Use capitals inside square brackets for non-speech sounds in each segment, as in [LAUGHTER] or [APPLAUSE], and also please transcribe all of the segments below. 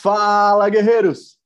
Fala, guerreiros!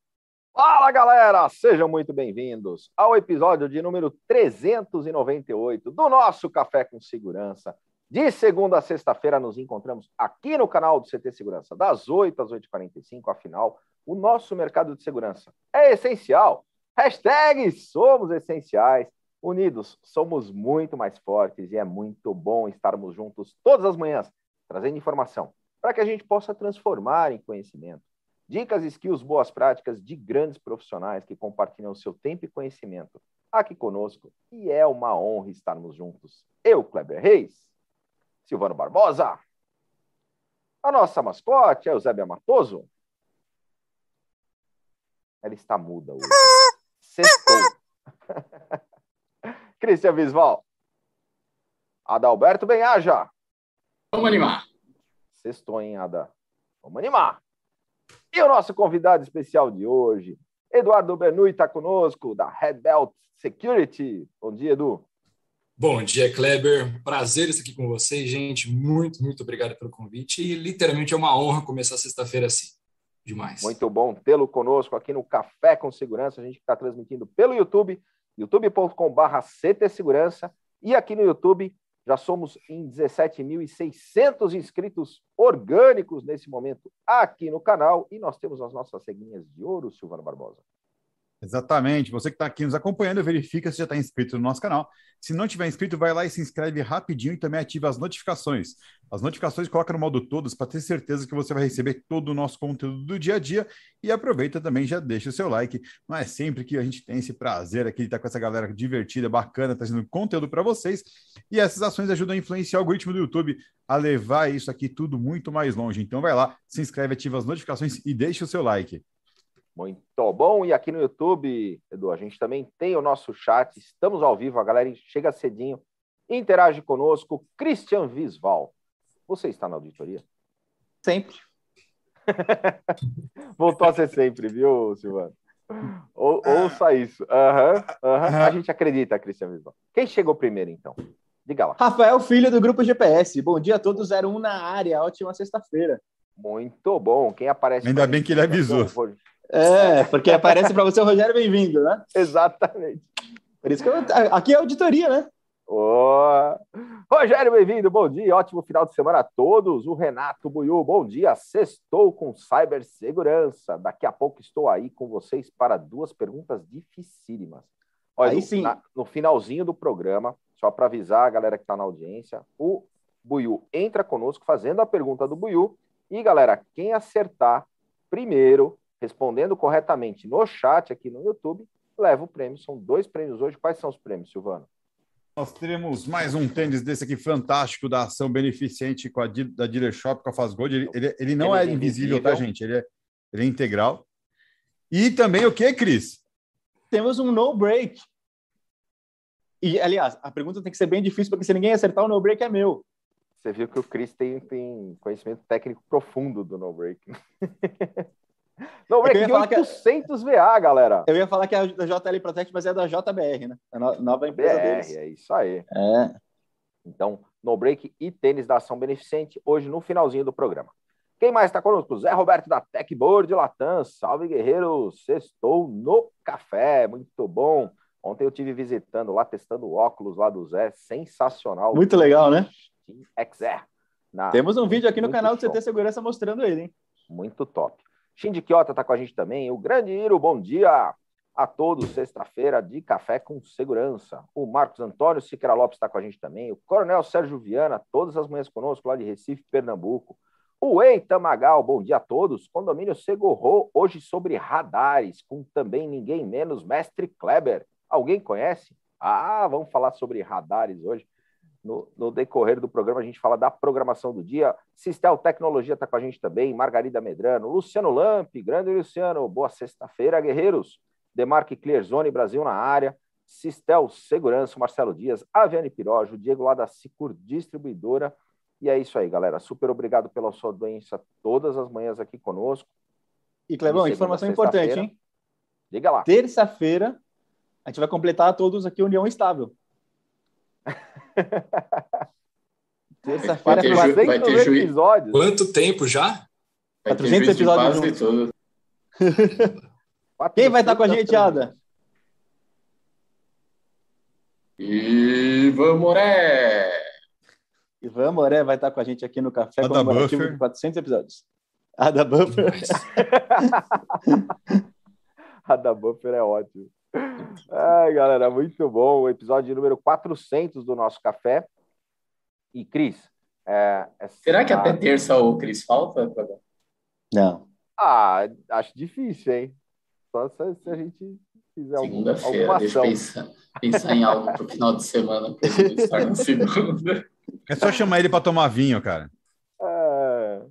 Fala, galera! Sejam muito bem-vindos ao episódio de número 398 do nosso Café com Segurança. De segunda a sexta-feira nos encontramos aqui no canal do CT Segurança, das 8 às 8h45. Afinal, o nosso mercado de segurança é essencial. Hashtag somos essenciais. Unidos, somos muito mais fortes e é muito bom estarmos juntos todas as manhãs, trazendo informação para que a gente possa transformar em conhecimento. Dicas, skills, boas práticas de grandes profissionais que compartilham seu tempo e conhecimento aqui conosco. E é uma honra estarmos juntos. Eu, Kleber Reis, Silvano Barbosa, a nossa mascote é Eusébia Matoso. Ela está muda hoje. Sextou. [LAUGHS] Cristian Visval. Adalberto Benhaja. Vamos animar. Sextou, hein, Ada? Vamos animar. E o nosso convidado especial de hoje, Eduardo Bernui, está conosco, da Red Belt Security. Bom dia, Edu. Bom dia, Kleber. Prazer estar aqui com vocês, gente. Muito, muito obrigado pelo convite. E literalmente é uma honra começar sexta-feira assim. Demais. Muito bom tê-lo conosco aqui no Café com Segurança. A gente está transmitindo pelo YouTube, youtube.com.br CT Segurança. E aqui no YouTube, já somos em 17.600 inscritos orgânicos nesse momento aqui no canal. E nós temos as nossas ceguinhas de ouro, Silvano Barbosa. Exatamente. Você que está aqui nos acompanhando, verifica se já está inscrito no nosso canal. Se não tiver inscrito, vai lá e se inscreve rapidinho e também ativa as notificações. As notificações coloca no modo todos para ter certeza que você vai receber todo o nosso conteúdo do dia a dia. E aproveita também, já deixa o seu like. Não é sempre que a gente tem esse prazer aqui de estar com essa galera divertida, bacana, trazendo conteúdo para vocês. E essas ações ajudam a influenciar o algoritmo do YouTube a levar isso aqui tudo muito mais longe. Então vai lá, se inscreve, ativa as notificações e deixa o seu like. Muito bom. E aqui no YouTube, Edu, a gente também tem o nosso chat. Estamos ao vivo, a galera chega cedinho, interage conosco. Christian Visval, você está na auditoria? Sempre. [LAUGHS] Voltou a ser sempre, viu, Silvano? Ou, ouça isso. Uhum, uhum. A gente acredita, Christian Visval. Quem chegou primeiro, então? Diga lá. Rafael, filho do Grupo GPS. Bom dia a todos, 01 na área. Ótima sexta-feira. Muito bom. Quem aparece. Ainda bem que ele avisou. É, porque aparece para você o Rogério bem-vindo, né? Exatamente. Por isso que eu, aqui é auditoria, né? Oh. Rogério, bem-vindo, bom dia, ótimo final de semana a todos. O Renato Buiu, bom dia, sextou com cibersegurança. Daqui a pouco estou aí com vocês para duas perguntas dificílimas. Olha, aí sim. Na, no finalzinho do programa, só para avisar a galera que está na audiência, o Buiu entra conosco fazendo a pergunta do Buiu. E, galera, quem acertar primeiro respondendo corretamente no chat aqui no YouTube, leva o prêmio. São dois prêmios hoje. Quais são os prêmios, Silvano? Nós teremos mais um tênis desse aqui fantástico da ação beneficente com a da Dealer Shop com a Faz Gold. Ele, ele, ele não ele é, é invisível, invisível, tá, gente? Ele é, ele é integral. E também o que, Cris? Temos um no break. E, aliás, a pergunta tem que ser bem difícil, porque se ninguém acertar, o no break é meu. Você viu que o Cris tem, tem conhecimento técnico profundo do no break. [LAUGHS] No break de 800 que... VA, galera. Eu ia falar que é da JL Protect, mas é da JBR, né? A nova empresa BR, deles. É isso aí. É. Então, no break e tênis da ação beneficente, hoje no finalzinho do programa. Quem mais está conosco? Zé Roberto da Techboard Latam. Salve, guerreiro. Sextou no café. Muito bom. Ontem eu tive visitando lá, testando óculos lá do Zé. Sensacional. Muito legal, né? XR. Temos um vídeo aqui no canal do CT Segurança mostrando ele, hein? Muito top. Shindy Kiota está com a gente também. O grande Iro, bom dia a todos. Sexta-feira de café com segurança. O Marcos Antônio Siqueira Lopes está com a gente também. O Coronel Sérgio Viana, todas as manhãs conosco, lá de Recife, Pernambuco. O Eita Magal, bom dia a todos. Condomínio Segorro, hoje sobre radares, com também ninguém menos Mestre Kleber. Alguém conhece? Ah, vamos falar sobre radares hoje no, no, decorrer do programa, a gente fala da programação do dia. Sistel Tecnologia está com a gente também, Margarida Medrano, Luciano Lampe, grande Luciano, boa sexta-feira, guerreiros. Demarque Clearzone Brasil na área, Sistel Segurança, Marcelo Dias, Aviane Pirojo, Diego lá da Sicur Distribuidora. E é isso aí, galera. Super obrigado pela sua doença todas as manhãs aqui conosco. E, Clebão, informação importante, hein? Diga lá. Terça-feira, a gente vai completar todos aqui União Estável. [LAUGHS] Terça-feira, 400 episódios. Quanto tempo já? 400 episódios juntos. [LAUGHS] Quem vai estar com a gente, Ada? Ivan Moré! Ivan Moré vai estar com a gente aqui no Café Ada Comemorativo Buffer. de 400 episódios. Ada Buffer. Demais. [LAUGHS] A da Buffer é ótimo. Ai, galera, muito bom. O episódio número 400 do nosso café. E, Cris, é, essa- Será que até terça o Cris falta? Não. Ah, acho difícil, hein? Só se, se a gente fizer algum- Segunda-feira, alguma deixa eu ação. pensar, pensar em algo pro final de semana ele [LAUGHS] estar na segunda. É só chamar ele para tomar vinho, cara. É...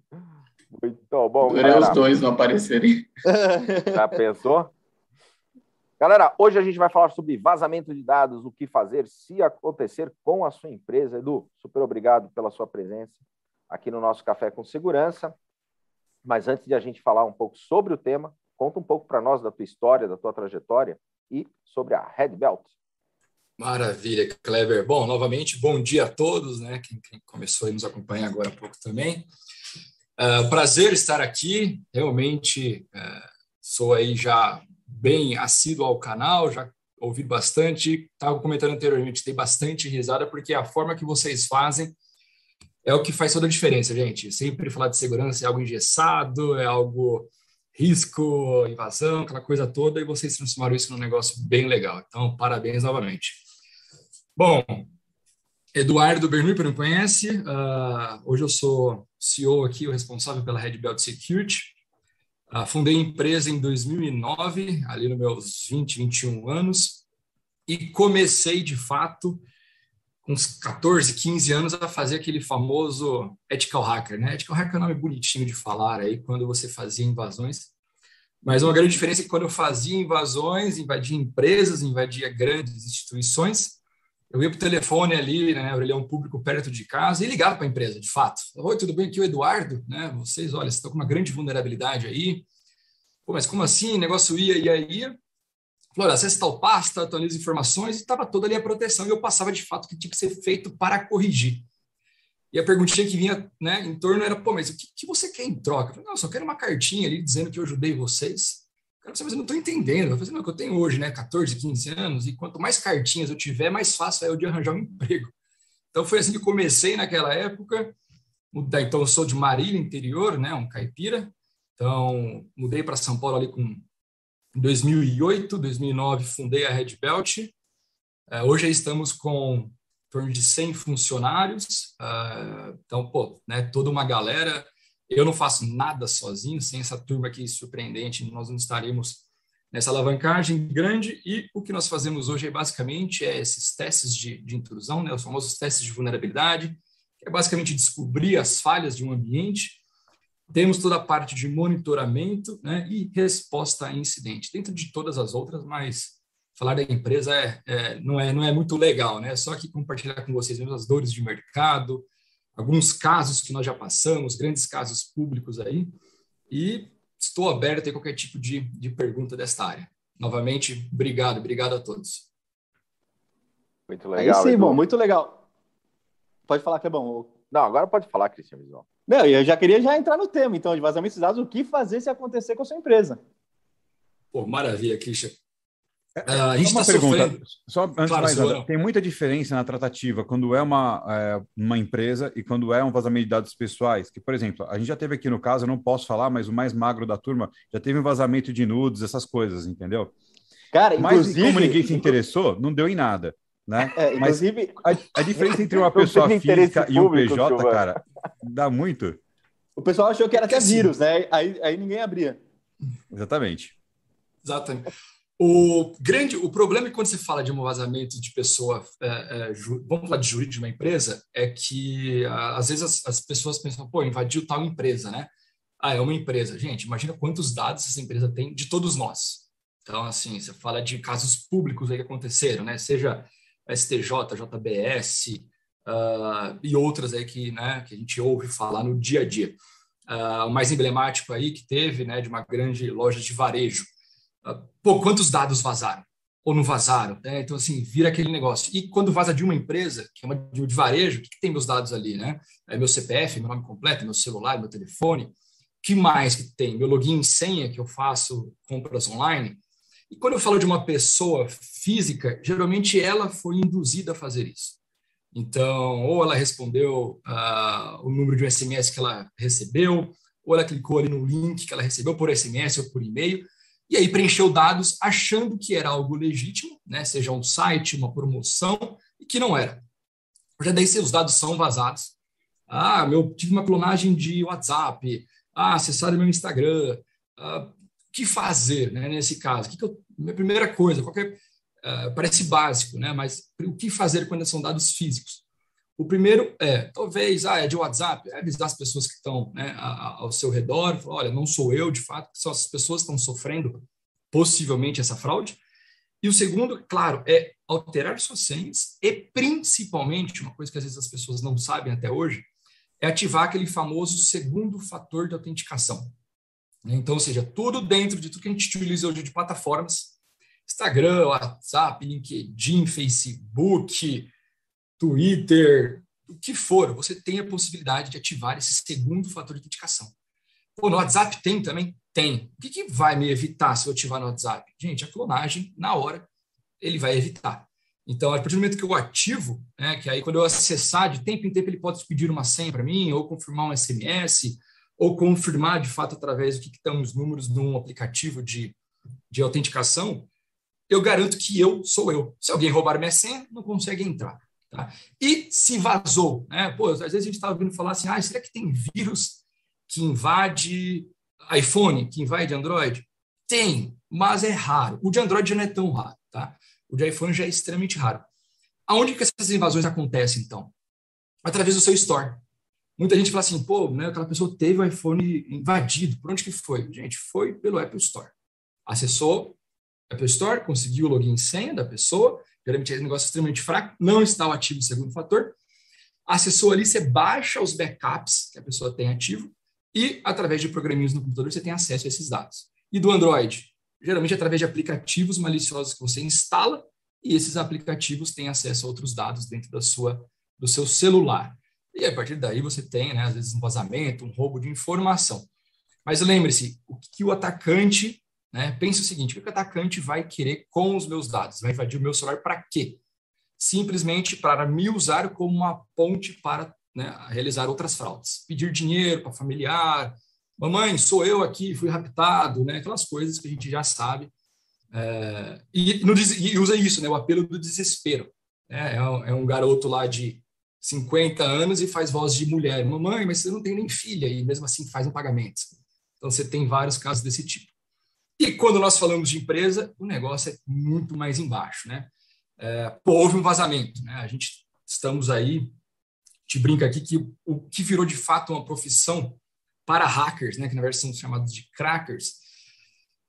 Muito bom, galera. os dois não aparecerem. [LAUGHS] Já pensou? Galera, hoje a gente vai falar sobre vazamento de dados, o que fazer se acontecer com a sua empresa. Edu, super obrigado pela sua presença aqui no nosso Café com Segurança. Mas antes de a gente falar um pouco sobre o tema, conta um pouco para nós da tua história, da tua trajetória e sobre a Red Belt. Maravilha, Kleber. Bom, novamente, bom dia a todos, né? Quem, quem começou a nos acompanhar agora há pouco também. Ah, prazer estar aqui. Realmente ah, sou aí já bem assíduo ao canal, já ouvi bastante. Estava comentando anteriormente, dei bastante risada, porque a forma que vocês fazem é o que faz toda a diferença, gente. Sempre falar de segurança é algo engessado, é algo risco, invasão, aquela coisa toda, e vocês transformaram isso num negócio bem legal. Então, parabéns novamente. Bom, Eduardo Bernoulli, para não conhece, ah, hoje eu sou CEO aqui, o responsável pela Red Belt Security. Ah, fundei a empresa em 2009, ali nos meus 20, 21 anos, e comecei, de fato, com uns 14, 15 anos, a fazer aquele famoso ethical hacker. Né? Ethical hacker é um nome bonitinho de falar aí, quando você fazia invasões. Mas uma grande diferença é que quando eu fazia invasões, invadia empresas, invadia grandes instituições, eu ia para o telefone ali, né, orelhão público perto de casa e ligava para a empresa, de fato. Oi, tudo bem? Aqui é o Eduardo, né? Vocês, olha, estão com uma grande vulnerabilidade aí. Pô, mas como assim? O negócio ia, ia, ia. Falou, olha, acessa tal pasta, atualiza informações e estava toda ali a proteção e eu passava de fato o que tinha que ser feito para corrigir. E a perguntinha que vinha né, em torno era, pô, mas o que, que você quer em troca? Eu falei, não, eu só quero uma cartinha ali dizendo que eu ajudei vocês. Cara, mas eu não estou entendendo. Eu falei, não, que eu tenho hoje, né, 14, 15 anos, e quanto mais cartinhas eu tiver, mais fácil é eu de arranjar um emprego. Então foi assim que comecei naquela época. Então eu sou de Marília, interior, né, um caipira. Então mudei para São Paulo ali com em 2008, 2009 fundei a Red Belt. Uh, hoje estamos com em torno de 100 funcionários. Uh, então, pô, né, toda uma galera. Eu não faço nada sozinho, sem essa turma aqui surpreendente, nós não estaremos nessa alavancagem grande. E o que nós fazemos hoje é basicamente é esses testes de, de intrusão, né, os famosos testes de vulnerabilidade, que é basicamente descobrir as falhas de um ambiente. Temos toda a parte de monitoramento né, e resposta a incidente, dentro de todas as outras, mas falar da empresa é, é, não, é, não é muito legal, né? Só que compartilhar com vocês mesmo as dores de mercado, alguns casos que nós já passamos, grandes casos públicos aí, e estou aberto a qualquer tipo de, de pergunta desta área. Novamente, obrigado, obrigado a todos. Muito legal. Aí sim, bom, muito legal. Pode falar que é bom. Não, agora pode falar, Cristian Visual. Não, eu já queria já entrar no tema, então, de vazamento de dados, o que fazer se acontecer com a sua empresa? Pô, maravilha, Christian. Uh, a gente uma está pergunta, sofrendo. só antes Claro, de mais tem muita diferença na tratativa quando é uma, é, uma empresa e quando é um vazamento de dados pessoais. Que, por exemplo, a gente já teve aqui no caso, eu não posso falar, mas o mais magro da turma já teve um vazamento de nudes, essas coisas, entendeu? Cara, Mas inclusive... como ninguém se interessou, não deu em nada, né? É, Mas inclusive, a, a diferença entre uma [LAUGHS] pessoa física e um PJ, cara, dá muito. o pessoal achou que era até Assim. vírus, né? Aí, aí ninguém abria. Exatamente. Exatamente. O grande, o problema é quando você fala de um vazamento de pessoa, é, é, ju- vamos falar de jurídico de uma empresa, é que ah, às vezes as, as pessoas pensam, pô, invadiu tal empresa, né? Ah, é uma empresa. Gente, imagina quantos dados essa empresa tem de todos nós. Então, assim, você fala de casos públicos aí que aconteceram, né? Seja STJ, JBS ah, e outras aí que, né, que a gente ouve falar no dia a dia. Ah, o mais emblemático aí que teve, né, de uma grande loja de varejo. Ah, pô, quantos dados vazaram? Ou não vazaram? né? Então, assim, vira aquele negócio. E quando vaza de uma empresa, que é uma de varejo, o que, que tem meus dados ali, né? É meu CPF, meu nome completo, meu celular, meu telefone. que mais que tem? Meu login e senha que eu faço compras online. E quando eu falo de uma pessoa física, geralmente ela foi induzida a fazer isso. Então, ou ela respondeu uh, o número de um SMS que ela recebeu, ou ela clicou ali no link que ela recebeu por SMS ou por e-mail, e aí preencheu dados achando que era algo legítimo, né, seja um site, uma promoção, e que não era. Já daí os dados são vazados. Ah, meu, tive uma clonagem de WhatsApp, ah, acessaram meu Instagram. Ah, o que fazer né, nesse caso? Que que eu, minha primeira coisa, qualquer, uh, parece básico, né, mas o que fazer quando são dados físicos? O primeiro é, talvez, ah, é de WhatsApp, é avisar as pessoas que estão né, ao seu redor, falar, olha, não sou eu, de fato, são as pessoas estão sofrendo possivelmente essa fraude. E o segundo, claro, é alterar suas senhas e, principalmente, uma coisa que às vezes as pessoas não sabem até hoje, é ativar aquele famoso segundo fator de autenticação. Então, ou seja, tudo dentro de tudo que a gente utiliza hoje de plataformas, Instagram, WhatsApp, LinkedIn, Facebook, Twitter, o que for, você tem a possibilidade de ativar esse segundo fator de autenticação. Pô, no WhatsApp tem também? Tem. O que, que vai me evitar se eu ativar no WhatsApp? Gente, a clonagem, na hora, ele vai evitar. Então, a partir do momento que eu ativo, né, que aí quando eu acessar, de tempo em tempo ele pode pedir uma senha para mim, ou confirmar um SMS, ou confirmar de fato através do que, que estão os números num aplicativo de, de autenticação, eu garanto que eu sou eu. Se alguém roubar minha senha, não consegue entrar. Tá? E se vazou, né? Pô, às vezes a gente está ouvindo falar assim, ah, será que tem vírus que invade iPhone, que invade Android? Tem, mas é raro. O de Android já não é tão raro, tá? O de iPhone já é extremamente raro. Aonde que essas invasões acontecem, então? Através do seu store. Muita gente fala assim, pô, né, aquela pessoa teve o iPhone invadido. Por onde que foi? Gente, foi pelo Apple Store. Acessou Apple Store, conseguiu o login e senha da pessoa, geralmente é um negócio extremamente fraco, não está o ativo segundo fator. Acessou ali, você baixa os backups que a pessoa tem ativo e, através de programinhos no computador, você tem acesso a esses dados. E do Android? Geralmente através de aplicativos maliciosos que você instala e esses aplicativos têm acesso a outros dados dentro da sua, do seu celular. E a partir daí você tem, né, às vezes, um vazamento, um roubo de informação. Mas lembre-se, o que o atacante né? Pensa o seguinte: o que o atacante vai querer com os meus dados? Vai invadir o meu celular para quê? Simplesmente para me usar como uma ponte para né, realizar outras fraudes. Pedir dinheiro para familiar, mamãe, sou eu aqui, fui raptado, né? aquelas coisas que a gente já sabe. É, e, no, e, usa isso, né, o apelo do desespero. Né? É, um, é um garoto lá de 50 anos e faz voz de mulher. Mamãe, mas você não tem nem filha, e mesmo assim faz um pagamento. Então, você tem vários casos desse tipo. E quando nós falamos de empresa, o negócio é muito mais embaixo, né? É, pô, houve um vazamento, né? A gente estamos aí, te brinca aqui que o que virou de fato uma profissão para hackers, né? Que na verdade são chamados de crackers,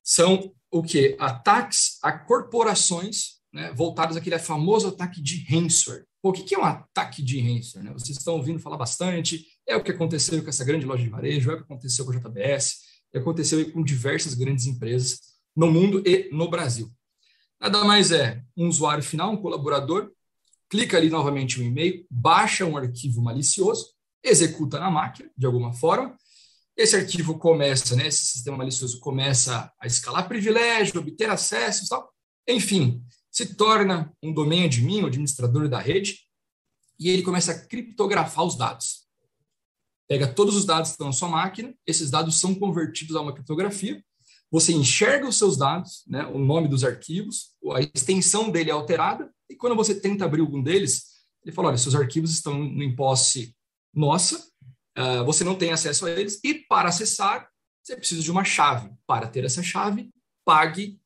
são o que? Ataques a corporações, né? Voltados àquele famoso ataque de ransomware. O que é um ataque de ransomware? Né? Vocês estão ouvindo falar bastante. É o que aconteceu com essa grande loja de varejo, é o que aconteceu com a JBS e aconteceu com diversas grandes empresas no mundo e no Brasil. Nada mais é um usuário final, um colaborador, clica ali novamente um e-mail, baixa um arquivo malicioso, executa na máquina de alguma forma. Esse arquivo começa, né, esse sistema malicioso começa a escalar privilégio, obter acessos, tal. Enfim, se torna um domain admin, um administrador da rede, e ele começa a criptografar os dados pega todos os dados que estão na sua máquina, esses dados são convertidos a uma criptografia, você enxerga os seus dados, né, o nome dos arquivos, a extensão dele é alterada, e quando você tenta abrir algum deles, ele fala, olha, seus arquivos estão em posse nossa, uh, você não tem acesso a eles, e para acessar, você precisa de uma chave. Para ter essa chave, pague,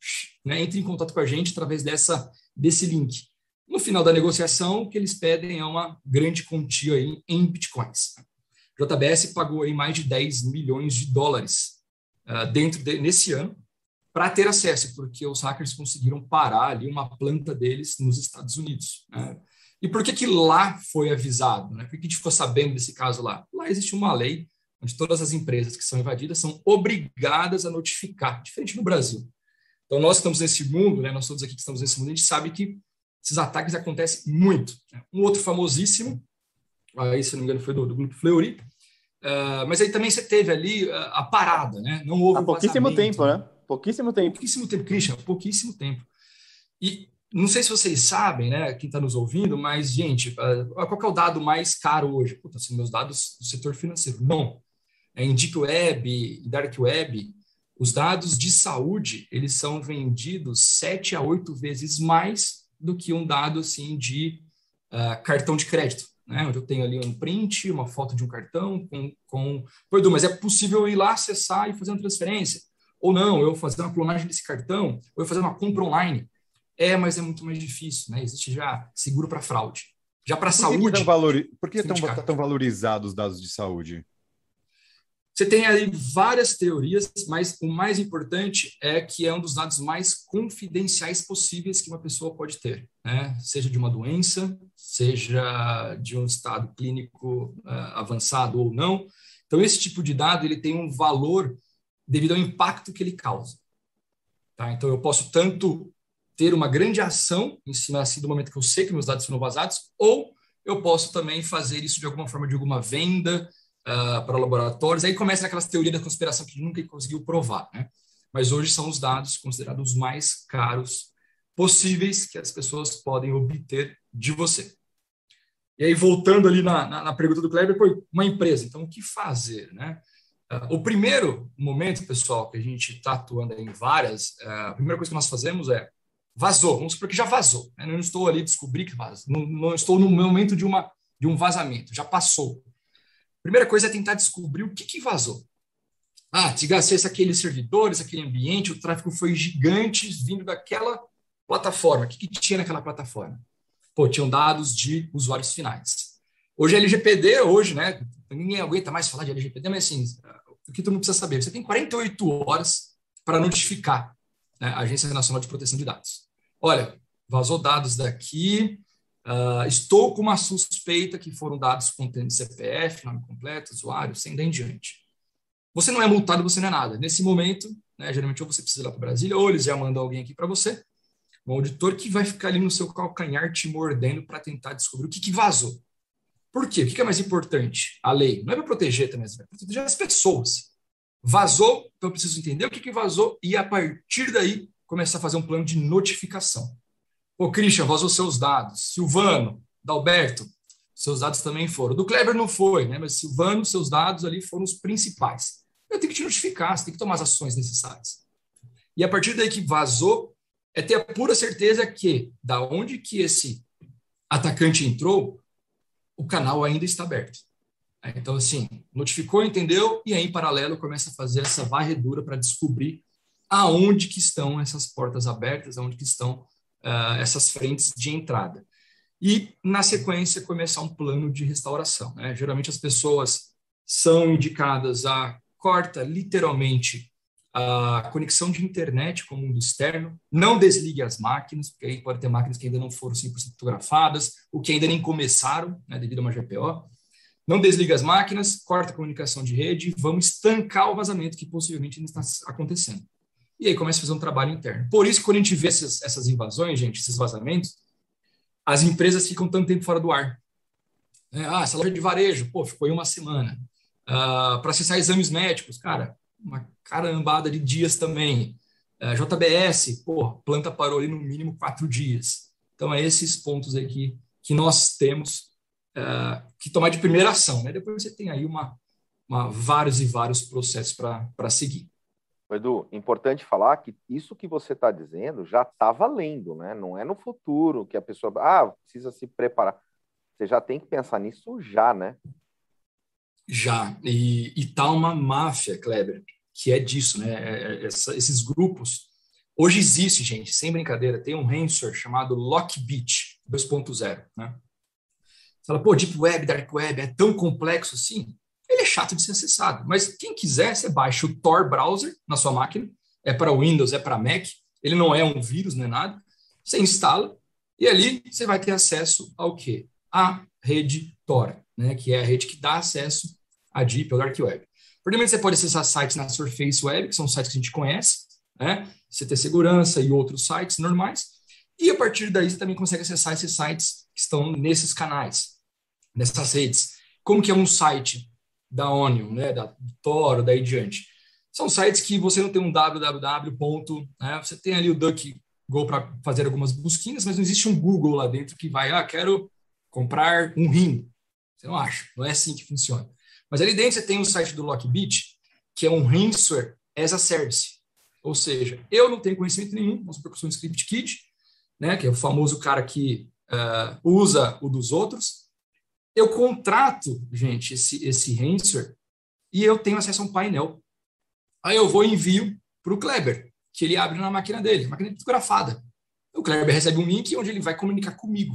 né, entre em contato com a gente através dessa, desse link. No final da negociação, o que eles pedem é uma grande quantia em, em bitcoins. JBS pagou aí mais de 10 milhões de dólares uh, dentro de, nesse ano para ter acesso, porque os hackers conseguiram parar ali uma planta deles nos Estados Unidos. Né? E por que, que lá foi avisado? Né? Por que a gente ficou sabendo desse caso lá? Lá existe uma lei onde todas as empresas que são invadidas são obrigadas a notificar, diferente no Brasil. Então, nós estamos nesse mundo, né? nós todos aqui que estamos nesse mundo, a gente sabe que esses ataques acontecem muito. Né? Um outro famosíssimo aí se não me engano foi do, do grupo Fleury, Uh, mas aí também você teve ali uh, a parada, né? Não houve Há pouquíssimo tempo, né? Pouquíssimo tempo. Pouquíssimo tempo, Christian, pouquíssimo tempo. E não sei se vocês sabem, né, quem está nos ouvindo, mas, gente, uh, qual é o dado mais caro hoje? Puta, são meus dados do setor financeiro. Não. É, em Deep Web Dark Web, os dados de saúde, eles são vendidos sete a oito vezes mais do que um dado, assim, de uh, cartão de crédito né? Onde eu tenho ali um print, uma foto de um cartão com, com... Pô, Edu, mas é possível ir lá acessar e fazer uma transferência? Ou não, eu fazer uma clonagem desse cartão, ou eu fazer uma compra online. É, mas é muito mais difícil, né? Existe já seguro para fraude. Já para saúde. Que valori... Por que estão tão valorizados os dados de saúde? Você tem aí várias teorias, mas o mais importante é que é um dos dados mais confidenciais possíveis que uma pessoa pode ter, né? seja de uma doença, seja de um estado clínico uh, avançado ou não. Então, esse tipo de dado ele tem um valor devido ao impacto que ele causa. Tá? Então, eu posso tanto ter uma grande ação em cima assim, do momento que eu sei que meus dados foram vazados, ou eu posso também fazer isso de alguma forma, de alguma venda, uh, para laboratórios. Aí começa aquelas teorias da conspiração que nunca conseguiu provar, né? Mas hoje são os dados considerados os mais caros possíveis que as pessoas podem obter de você. E aí, voltando ali na, na, na pergunta do Kleber, foi uma empresa. Então, o que fazer, né? Uh, o primeiro momento, pessoal, que a gente está atuando em várias, uh, a primeira coisa que nós fazemos é vazou. Vamos supor que já vazou. Né? Não estou ali descobrir que vazou. Não, não, estou no momento de, uma, de um vazamento. Já passou. Primeira coisa é tentar descobrir o que, que vazou. Ah, tive acesso àqueles servidores, aquele ambiente, o tráfego foi gigante vindo daquela plataforma. O que, que tinha naquela plataforma? Pô, tinham dados de usuários finais. Hoje é LGPD, hoje, né? Ninguém aguenta mais falar de LGPD, mas assim, o que tu não precisa saber? Você tem 48 horas para notificar né, a Agência Nacional de Proteção de Dados. Olha, vazou dados daqui, Uh, estou com uma suspeita que foram dados contendo CPF, nome completo, usuário, sem daí em diante. Você não é multado, você não é nada. Nesse momento, né, geralmente, ou você precisa ir lá para Brasília, ou eles já mandam alguém aqui para você, um auditor que vai ficar ali no seu calcanhar te mordendo para tentar descobrir o que, que vazou. Por quê? O que é mais importante? A lei. Não é para proteger também, é para proteger as pessoas. Vazou, então eu preciso entender o que, que vazou e, a partir daí, começar a fazer um plano de notificação. Ô, Christian, vazou seus dados. Silvano, Dalberto, seus dados também foram. Do Kleber não foi, né? Mas Silvano, seus dados ali foram os principais. Eu tenho que te notificar, você tem que tomar as ações necessárias. E a partir daí que vazou, é ter a pura certeza que, da onde que esse atacante entrou, o canal ainda está aberto. Então, assim, notificou, entendeu, e aí, em paralelo, começa a fazer essa varredura para descobrir aonde que estão essas portas abertas, aonde que estão uh, essas frentes de entrada. E, na sequência, começar um plano de restauração. Né? Geralmente, as pessoas são indicadas a corta, literalmente, a conexão de internet com o mundo externo, não desligue as máquinas, porque aí pode ter máquinas que ainda não foram 100% fotografadas, ou que ainda nem começaram, né, devido a uma GPO. Não desliga as máquinas, corta a comunicação de rede, vamos estancar o vazamento que possivelmente ainda está acontecendo e aí começa a fazer um trabalho interno. Por isso, quando a gente vê essas, essas invasões, gente, esses vazamentos, as empresas ficam tanto tempo fora do ar. É, ah, essa loja de varejo, pô, ficou aí uma semana. Ah, Para acessar exames médicos, cara, uma carambada de dias também. Ah, JBS, pô, planta parou ali no mínimo quatro dias. Então, é esses pontos aí que, que nós temos ah, que tomar de primeira ação. Né? Depois você tem aí uma, uma vários e vários processos para seguir. Edu, importante falar que isso que você está dizendo já está valendo, né? Não é no futuro que a pessoa, ah, precisa se preparar. Você já tem que pensar nisso já, né? Já. E, e tá uma máfia, Kleber, que é disso, né? É, é, essa, esses grupos. Hoje existe, gente, sem brincadeira, tem um ransomware chamado Lockbit 2.0, né? Você fala, pô, Deep Web, Dark Web é tão complexo assim? Ele é chato de ser acessado. Mas quem quiser, você baixa o Tor browser na sua máquina, é para Windows, é para Mac, ele não é um vírus, não é nada. Você instala e ali você vai ter acesso ao quê? A rede Tor, né, que é a rede que dá acesso à Deep ou Dark Web. Primeiro, você pode acessar sites na Surface Web, que são sites que a gente conhece, né? CT Segurança e outros sites normais. E a partir daí, você também consegue acessar esses sites que estão nesses canais, nessas redes. Como que é um site? Da Onion, né, da Toro, daí diante. São sites que você não tem um www. Ponto, né, você tem ali o DuckGo para fazer algumas busquinhas, mas não existe um Google lá dentro que vai, ah, quero comprar um rim. Você não acha, não é assim que funciona. Mas ali dentro você tem o site do Lockbit, que é um Rinser as a Service. Ou seja, eu não tenho conhecimento nenhum, vamos supor que eu sou um script né, que é o famoso cara que uh, usa o dos outros. Eu contrato, gente, esse, esse Rinser e eu tenho acesso a um painel. Aí eu vou e envio para o Kleber, que ele abre na máquina dele, máquina fotografada. O Kleber recebe um link onde ele vai comunicar comigo.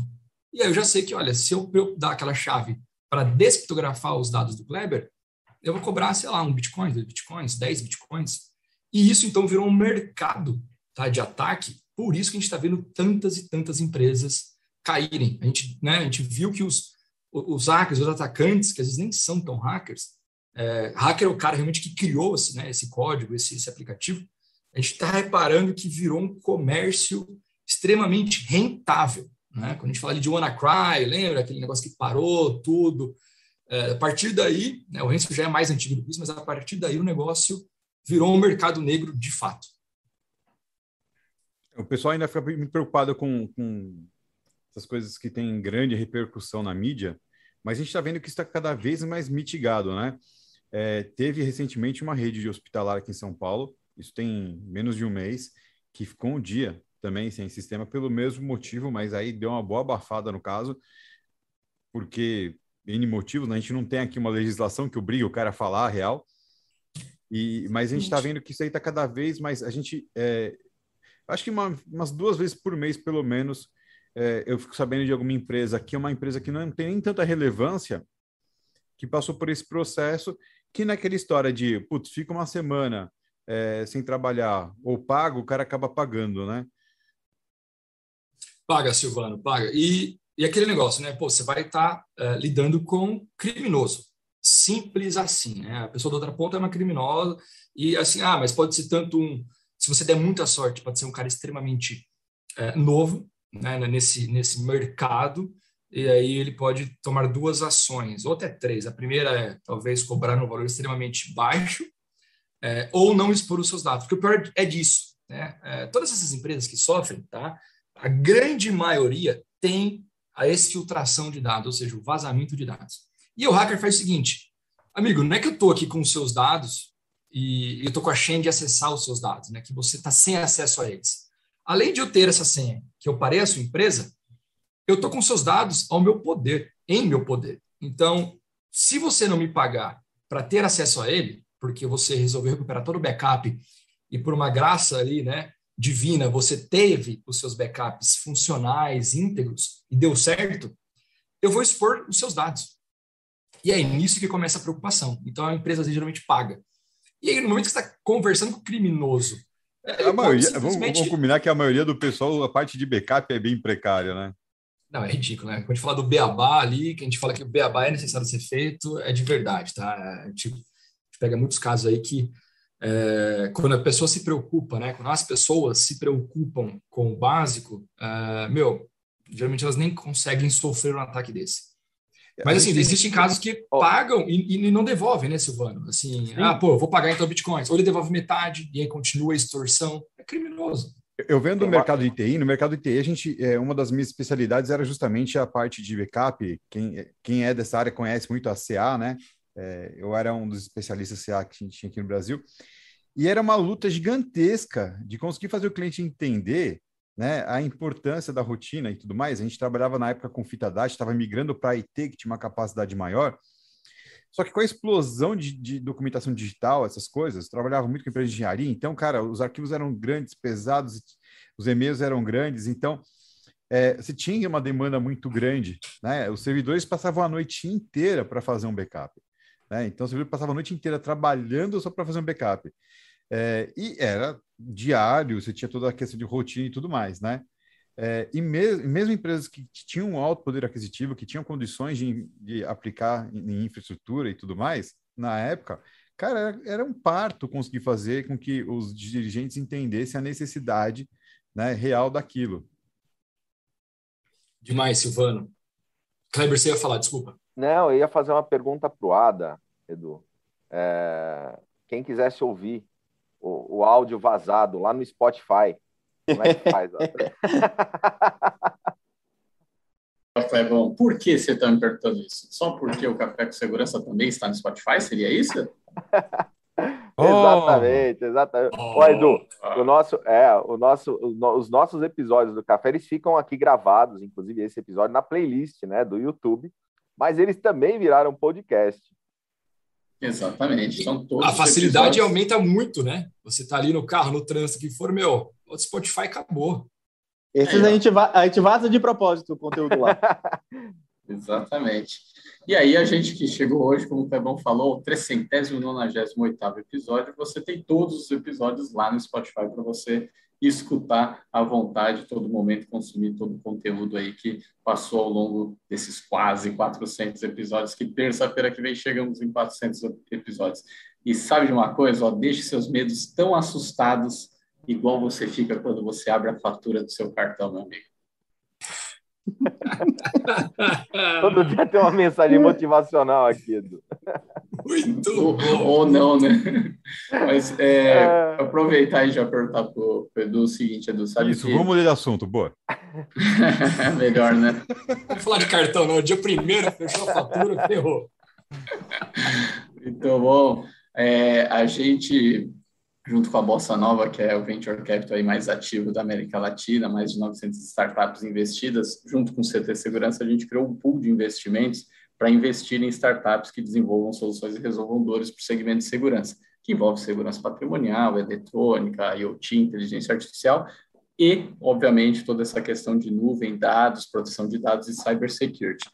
E aí eu já sei que, olha, se eu, eu dar aquela chave para descriptografar os dados do Kleber, eu vou cobrar, sei lá, um Bitcoin, dois Bitcoins, dez Bitcoins. E isso, então, virou um mercado tá, de ataque. Por isso que a gente está vendo tantas e tantas empresas caírem. A gente, né, a gente viu que os, os hackers, os atacantes, que às vezes nem são tão hackers, é, hacker é o cara realmente que criou esse, né, esse código, esse, esse aplicativo. A gente está reparando que virou um comércio extremamente rentável. Né? Quando a gente fala de WannaCry, lembra aquele negócio que parou tudo? É, a partir daí, né, o Renzo já é mais antigo do que isso, mas a partir daí o negócio virou um mercado negro de fato. O pessoal ainda fica muito preocupado com, com essas coisas que têm grande repercussão na mídia, mas a gente está vendo que está cada vez mais mitigado, né? É, teve recentemente uma rede de hospitalar aqui em São Paulo, isso tem menos de um mês, que ficou um dia também sem sistema pelo mesmo motivo, mas aí deu uma boa abafada no caso, porque N motivos, né? a gente não tem aqui uma legislação que obrigue o cara a falar a real, e, mas a gente está vendo que isso aí está cada vez mais. A gente, é, acho que uma, umas duas vezes por mês, pelo menos, é, eu fico sabendo de alguma empresa que é uma empresa que não tem nem tanta relevância, que passou por esse processo, que naquela história de, putz, fica uma semana é, sem trabalhar ou paga, o cara acaba pagando, né? Paga, Silvano, paga. E, e aquele negócio, né? Pô, você vai estar tá, uh, lidando com criminoso. Simples assim, né? A pessoa da outra ponta é uma criminosa e assim, ah, mas pode ser tanto um... Se você der muita sorte, pode ser um cara extremamente uh, novo, né? Nesse, nesse mercado, e aí ele pode tomar duas ações, ou até três. A primeira é, talvez, cobrar um valor extremamente baixo, é, ou não expor os seus dados, porque o pior é disso. Né? É, todas essas empresas que sofrem, tá? a grande maioria tem a exfiltração de dados, ou seja, o vazamento de dados. E o hacker faz o seguinte, amigo, não é que eu estou aqui com os seus dados e eu estou com a senha de acessar os seus dados, né, que você está sem acesso a eles. Além de eu ter essa senha, que eu parei a sua empresa, eu estou com seus dados ao meu poder, em meu poder. Então, se você não me pagar para ter acesso a ele, porque você resolveu recuperar todo o backup e por uma graça ali, né, divina, você teve os seus backups funcionais, íntegros, e deu certo, eu vou expor os seus dados. E é nisso que começa a preocupação. Então, a empresa geralmente paga. E aí, no momento que você está conversando com o criminoso... A maioria, simplesmente... vamos, vamos combinar que a maioria do pessoal, a parte de backup é bem precária, né? Não, é ridículo, né? Quando a gente fala do beabá ali, que a gente fala que o beabá é necessário ser feito, é de verdade, tá? A gente, a gente pega muitos casos aí que é, quando a pessoa se preocupa, né? Quando as pessoas se preocupam com o básico, é, meu, geralmente elas nem conseguem sofrer um ataque desse. Mas assim, existem casos que pagam e, e, não devolvem, né, Silvano? Assim, Sim. ah, pô, vou pagar então bitcoins. Ou ele devolve metade e aí continua a extorsão. É criminoso. Eu vendo no mercado de TI, no mercado de TI, a gente, é, uma das minhas especialidades era justamente a parte de backup. Quem, quem é dessa área conhece muito a CA, né? É, eu era um dos especialistas CA que a gente tinha aqui no Brasil. E era uma luta gigantesca de conseguir fazer o cliente entender né, a importância da rotina e tudo mais. A gente trabalhava na época com fita DAT, estava migrando para IT, que tinha uma capacidade maior. Só que com a explosão de, de, documentação digital, essas coisas, trabalhava muito com empresa de engenharia, então, cara, os arquivos eram grandes, pesados, os e-mails eram grandes, então é, você tinha uma demanda muito grande, né? Os servidores passavam a noite inteira para fazer um backup. Né? Então, você passava a noite inteira trabalhando só para fazer um backup. É, e era diário, você tinha toda a questão de rotina e tudo mais, né? É, e mesmo, mesmo empresas que tinham um alto poder aquisitivo, que tinham condições de, de aplicar em, em, infraestrutura e tudo mais, na época, cara, era, era, um parto conseguir fazer com que os dirigentes entendessem a necessidade né, real daquilo. Demais, Silvano. Kleber, você ia falar, desculpa. Não, eu ia fazer uma pergunta para o Ada. Edu. É, quem quisesse ouvir o, o áudio vazado lá no Spotify, como é que faz? [LAUGHS] Clebão, por que você está me perguntando isso? Só porque o Café com Segurança também está no Spotify? Seria isso? [LAUGHS] exatamente, exatamente. Oh. Ô, Edu, o nosso, é, o nosso, os nossos episódios do Café, eles ficam aqui gravados, inclusive esse episódio, na playlist né, do YouTube, mas eles também viraram podcast. Exatamente. São todos a facilidade episódios... aumenta muito, né? Você tá ali no carro, no trânsito, que for, meu, o Spotify acabou. Esses é, a, gente a gente vaza de propósito o conteúdo lá. [LAUGHS] Exatamente. E aí, a gente que chegou hoje, como o Clebão falou, o 398 episódio, você tem todos os episódios lá no Spotify para você escutar à vontade, todo momento, consumir todo o conteúdo aí que passou ao longo desses quase 400 episódios, que terça-feira que vem chegamos em 400 episódios. E sabe de uma coisa? Ó, deixe seus medos tão assustados igual você fica quando você abre a fatura do seu cartão, meu amigo. [LAUGHS] Todo dia tem uma mensagem motivacional aqui, Edu. Muito ou, ou não, né? Mas é, é... aproveitar e já perguntar para o Edu o seguinte, Edu, sabe Isso, que... vamos mudar de assunto, boa. [LAUGHS] Melhor, né? Não falar de cartão, não. Dia primeiro, fechou a fatura, ferrou. Então, bom, é, a gente junto com a Bossa Nova, que é o venture capital aí mais ativo da América Latina, mais de 900 startups investidas, junto com o CT Segurança, a gente criou um pool de investimentos para investir em startups que desenvolvam soluções e resolvam dores para o segmento de segurança, que envolve segurança patrimonial, eletrônica, IoT, inteligência artificial e, obviamente, toda essa questão de nuvem, dados, proteção de dados e cybersecurity.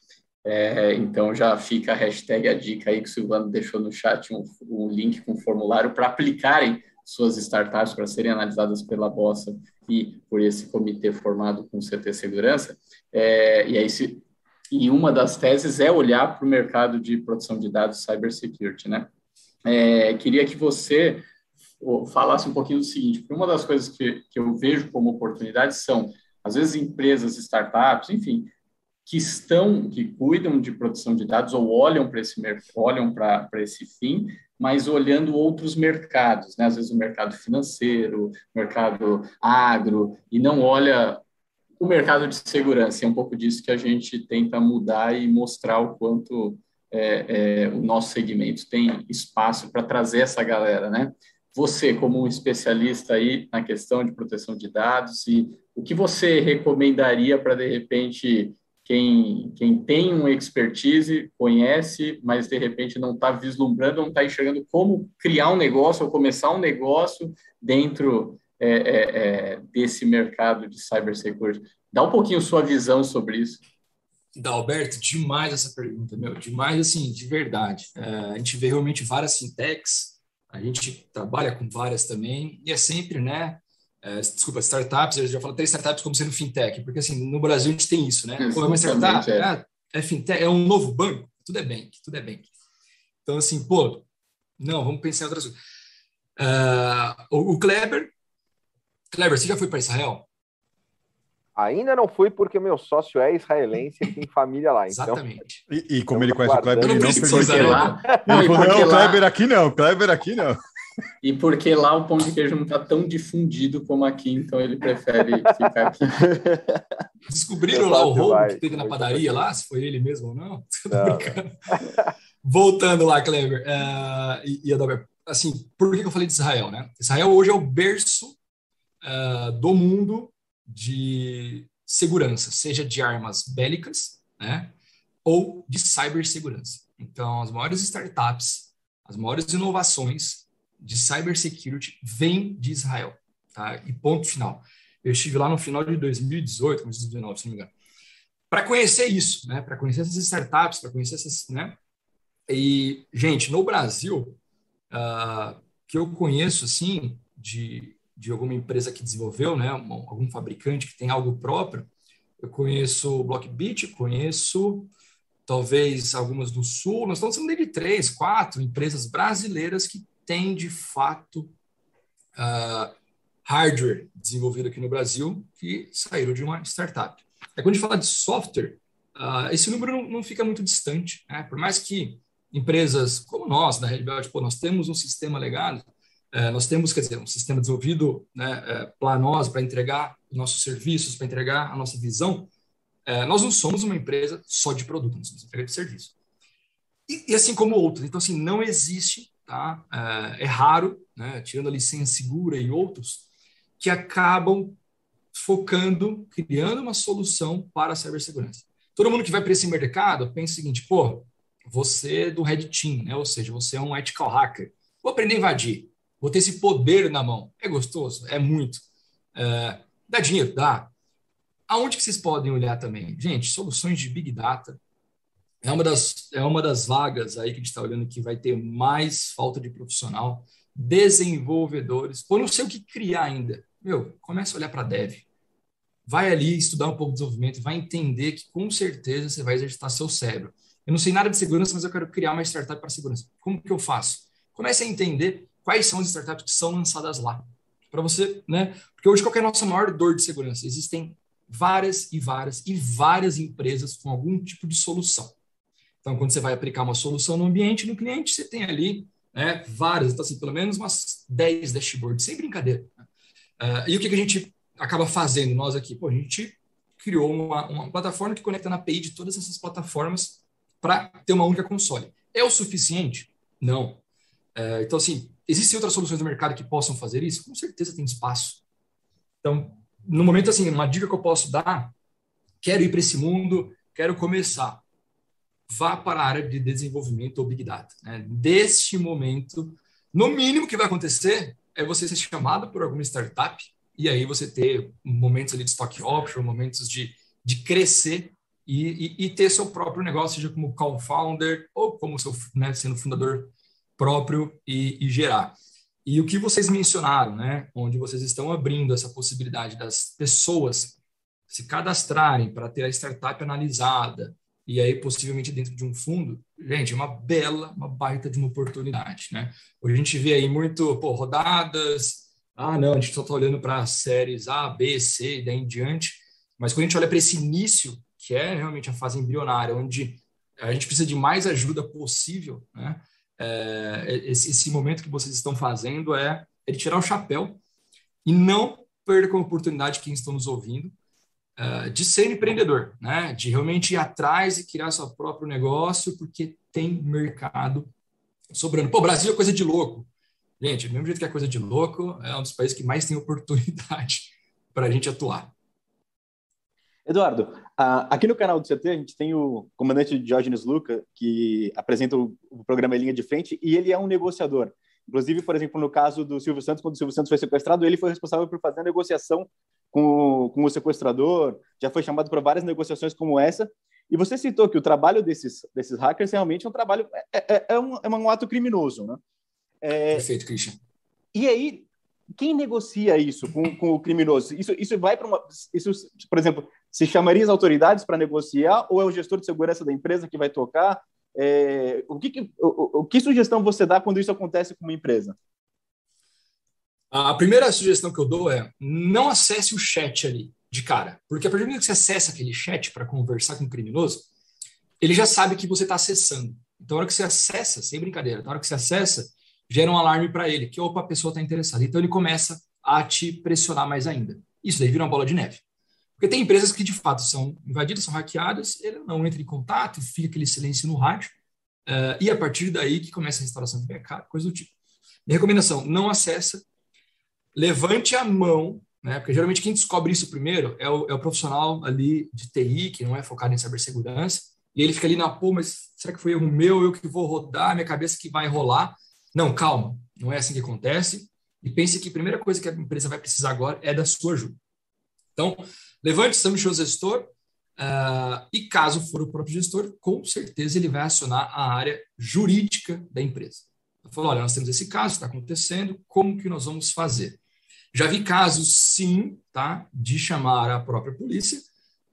É, então já fica a hashtag a dica aí que o Silvano deixou no chat um, um link com formulário para aplicarem suas startups para serem analisadas pela Bossa e por esse comitê formado com CT Segurança. É, e aí, se, e uma das teses é olhar para o mercado de proteção de dados cybersecurity, né? É, queria que você falasse um pouquinho do seguinte, porque uma das coisas que, que eu vejo como oportunidades são, às vezes, empresas, startups, enfim, que estão, que cuidam de proteção de dados ou olham para esse, olham para esse fim, mas olhando outros mercados, né? às vezes o mercado financeiro, mercado agro, e não olha o mercado de segurança. É um pouco disso que a gente tenta mudar e mostrar o quanto é, é, o nosso segmento tem espaço para trazer essa galera, né? Você, como um especialista aí na questão de proteção de dados, e o que você recomendaria para, de repente, quem, quem tem uma expertise, conhece, mas de repente não está vislumbrando, não está enxergando como criar um negócio ou começar um negócio dentro é, é, é, desse mercado de cybersecurity. Dá um pouquinho sua visão sobre isso. Da Alberto, demais essa pergunta, meu, demais assim, de verdade. É, a gente vê realmente várias fintechs, a gente trabalha com várias também, e é sempre, né, é, desculpa, startups, eu já falo três startups como sendo fintech, porque assim, no Brasil a gente tem isso, né? Pô, é uma startup, é. Ah, é fintech, é um novo banco, tudo é bank, tudo é bank. Então, assim, pô, não, vamos pensar em outras coisas. Uh, o, o Kleber, Kleber, você já foi para Israel? Ainda não fui porque meu sócio é israelense e tem [LAUGHS] família lá. Então... Exatamente. E, e como ele conhece o Kleber, ele não precisa. Lá. Ele falou, não, Kleber aqui não, Kleber aqui não. E porque lá o pão de queijo não está tão difundido como aqui, então ele prefere ficar aqui. [LAUGHS] Descobriram lá o roubo que teve na padaria lá, se foi ele mesmo ou não? [LAUGHS] não. Voltando lá, Kleber uh, e, e Adalberto, assim, por que eu falei de Israel, né? Israel hoje é o berço uh, do mundo de segurança, seja de armas bélicas, né, ou de cibersegurança. Então, as maiores startups, as maiores inovações de cybersecurity vem de Israel. Tá? E ponto final. Eu estive lá no final de 2018, 2019, se não me engano, para conhecer isso, né? para conhecer essas startups, para conhecer essas. Né? E, gente, no Brasil, uh, que eu conheço assim, de, de alguma empresa que desenvolveu, né? algum fabricante que tem algo próprio, eu conheço o Blockbit, conheço talvez algumas do Sul, nós estamos falando de três, quatro empresas brasileiras que tem, de fato, uh, hardware desenvolvido aqui no Brasil que saíram de uma startup. É quando a gente fala de software, uh, esse número não, não, fica muito distante. Né? Por mais que empresas como nós, na Belt, pô, nós temos um sistema legado, é, nós temos, quer dizer, um sistema desenvolvido né, é, para nós, para entregar nossos serviços, para entregar a nossa visão. É, nós não somos uma empresa só de produto, nós somos uma empresa de serviço. E, e assim como outros. Então, assim, não existe, tá? É, é raro, né, tirando a licença segura e outros, que acabam focando, criando uma solução para a cibersegurança. Todo mundo que vai para esse mercado pensa o seguinte, pô, você é do Red Team, né? ou seja, você é um ethical hacker. Vou aprender a invadir, vou ter esse poder na mão. É gostoso? É muito. É, dá dinheiro? Dá. Aonde que vocês podem olhar também? Gente, soluções de Big Data é uma das, é uma das vagas aí que a gente está olhando que vai ter mais falta de profissional, desenvolvedores, ou não sei o que criar ainda. Meu, começa a olhar para dev. Vai ali estudar um pouco de desenvolvimento, vai entender que com certeza você vai exercitar seu cérebro. Eu não sei nada de segurança, mas eu quero criar uma startup para segurança. Como que eu faço? Comece a entender quais são as startups que são lançadas lá. Para você, né? Porque hoje qual é a nossa maior dor de segurança? Existem várias e várias e várias empresas com algum tipo de solução. Então, quando você vai aplicar uma solução no ambiente, no cliente, você tem ali né, várias, então, assim, pelo menos umas 10 dashboards, sem brincadeira. Uh, e o que, que a gente acaba fazendo, nós aqui? Pô, a gente criou uma, uma plataforma que conecta na API de todas essas plataformas para ter uma única console. É o suficiente? Não. Uh, então, assim, existem outras soluções do mercado que possam fazer isso? Com certeza tem espaço. Então, no momento, assim, uma dica que eu posso dar, quero ir para esse mundo, quero começar vá para a área de desenvolvimento ou Big Data. Né? Deste momento, no mínimo que vai acontecer é você ser chamado por alguma startup e aí você ter momentos ali de stock option, momentos de, de crescer e, e, e ter seu próprio negócio, seja como co-founder ou como seu, né, sendo fundador próprio e, e gerar. E o que vocês mencionaram, né, onde vocês estão abrindo essa possibilidade das pessoas se cadastrarem para ter a startup analisada, e aí possivelmente dentro de um fundo, gente, é uma bela, uma baita de uma oportunidade, né? Hoje a gente vê aí muito, pô, rodadas, ah, não, a gente só está olhando para séries A, B, C e daí em diante, mas quando a gente olha para esse início, que é realmente a fase embrionária, onde a gente precisa de mais ajuda possível, né? É, esse, esse, momento que vocês estão fazendo é, é de tirar o chapéu e não perder a oportunidade quem estão nos ouvindo uh, de ser empreendedor, né? De realmente ir atrás e criar seu próprio negócio, porque tem mercado sobrando. Pô, Brasil é coisa de louco. Gente, do mesmo jeito que é coisa de louco, é um dos países que mais tem [LAUGHS] oportunidade para a gente atuar. Eduardo, aqui no canal do CT a gente tem o comandante Diógenes Luca, que apresenta o programa Linha de Frente, e ele é um negociador. Inclusive, por exemplo, no caso do Silvio Santos, quando o Silvio Santos foi sequestrado, ele foi responsável por fazer a negociação com, com o sequestrador, já foi chamado para várias negociações como essa. E você citou que o trabalho desses, desses hackers realmente é um trabalho, é, é, é, um, é um ato criminoso, né? É, Perfeito, Christian. E aí, quem negocia isso com, com o criminoso? Isso, isso vai para uma. Isso, por exemplo, se chamaria as autoridades para negociar ou é o gestor de segurança da empresa que vai tocar? É, o, que, que o, o, que sugestão você dá quando isso acontece com uma empresa? A primeira sugestão que eu dou é não acesse o chat ali de cara, porque a partir do momento que você acessa aquele chat para conversar com o criminoso, ele já sabe que você está acessando. Então, na hora que você acessa, sem brincadeira, na hora que você acessa, gera um alarme para ele, que opa, a pessoa está interessada. Então, ele começa a te pressionar mais ainda. Isso daí vira uma bola de neve. Porque tem empresas que, de fato, são invadidas, são hackeadas, ele não entra em contato, fica aquele silêncio no rádio, uh, e a partir daí que começa a restauração de backup, coisa do tipo. Minha recomendação, não acessa, levante a mão, né? Porque geralmente quem descobre isso primeiro é o, é o profissional ali de TI, que não é focado em cibersegurança, e ele fica ali na pô, mas será que foi erro meu, eu que vou rodar, minha cabeça que vai rolar? Não, calma, não é assim que acontece. E pense que a primeira coisa que a empresa vai precisar agora é da sua ajuda. Então, levante, chame o gestor, uh, e caso for o próprio gestor, com certeza ele vai acionar a área jurídica da empresa. Falou, olha, nós temos esse caso, está acontecendo, como que nós vamos fazer? Já vi casos, sim, tá, de chamar a própria polícia.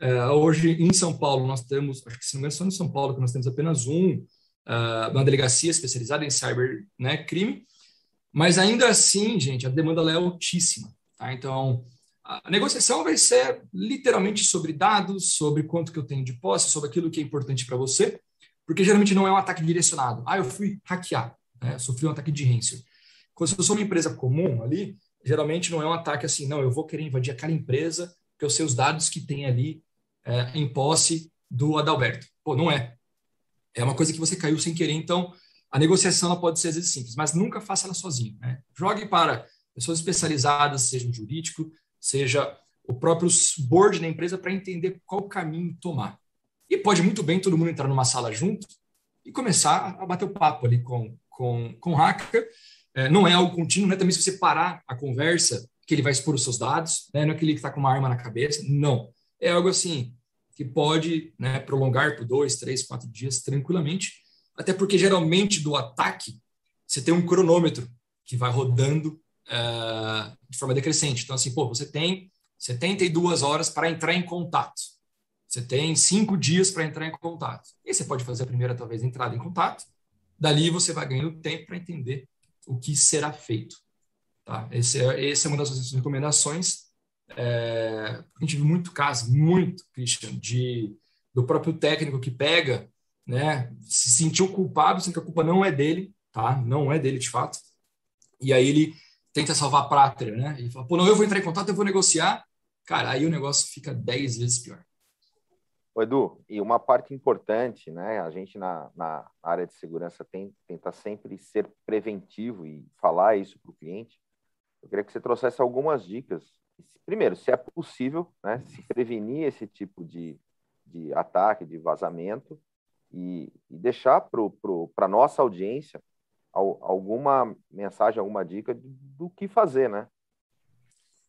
Uh, hoje, em São Paulo, nós temos, acho que se não me engano, só em São Paulo que nós temos apenas um, uh, uma delegacia especializada em cyber né, crime, mas ainda assim, gente, a demanda é altíssima. Tá? Então, a negociação vai ser literalmente sobre dados, sobre quanto que eu tenho de posse, sobre aquilo que é importante para você, Porque geralmente não é um ataque direcionado. Ah, eu fui hackear, né? sofri um ataque de ransomware. Quando eu sou uma empresa comum ali, geralmente não é um ataque assim, não, eu vou querer invadir aquela empresa porque eu sei os dados que tem ali é, em posse do Adalberto. Pô, não é. É uma coisa que você caiu sem querer, então a negociação ela pode ser às vezes simples, mas nunca faça ela sozinho. Né? Jogue para pessoas especializadas, seja um jurídico, seja o próprio board da empresa para entender qual caminho tomar. E pode muito bem todo mundo entrar numa sala junto e começar a bater o papo ali com, com, com o hacker. É, não é algo contínuo, né? Também se você parar a conversa, que ele vai expor os seus dados, né? Não é aquele que está com uma arma na cabeça, não. É algo assim que pode né, prolongar por dois, três, quatro dias tranquilamente, até porque geralmente do ataque você tem um cronômetro que vai rodando uh, de forma decrescente. Então, assim, pô, você tem 72 horas para entrar em contato. Você tem cinco dias para entrar em contato. E você pode fazer a primeira, talvez, entrada em contato. Dali você vai ganhando tempo para entender o que será feito. Tá? Esse é, essa é uma das recomendações. É, a gente viu muito caso, muito, Christian, de, do próprio técnico que pega, né, se sentiu culpado, sendo que a culpa não é dele, tá? Não é dele de fato. E aí ele tenta salvar a pátria, né? E fala, pô, não, eu vou entrar em contato, eu vou negociar. Cara, aí o negócio fica dez vezes pior. O Edu, e uma parte importante, né? A gente na, na área de segurança tem tenta sempre ser preventivo e falar isso para o cliente. Eu queria que você trouxesse algumas dicas. Primeiro, se é possível, né? Se prevenir esse tipo de, de ataque, de vazamento e, e deixar para a nossa audiência alguma mensagem, alguma dica do que fazer, né?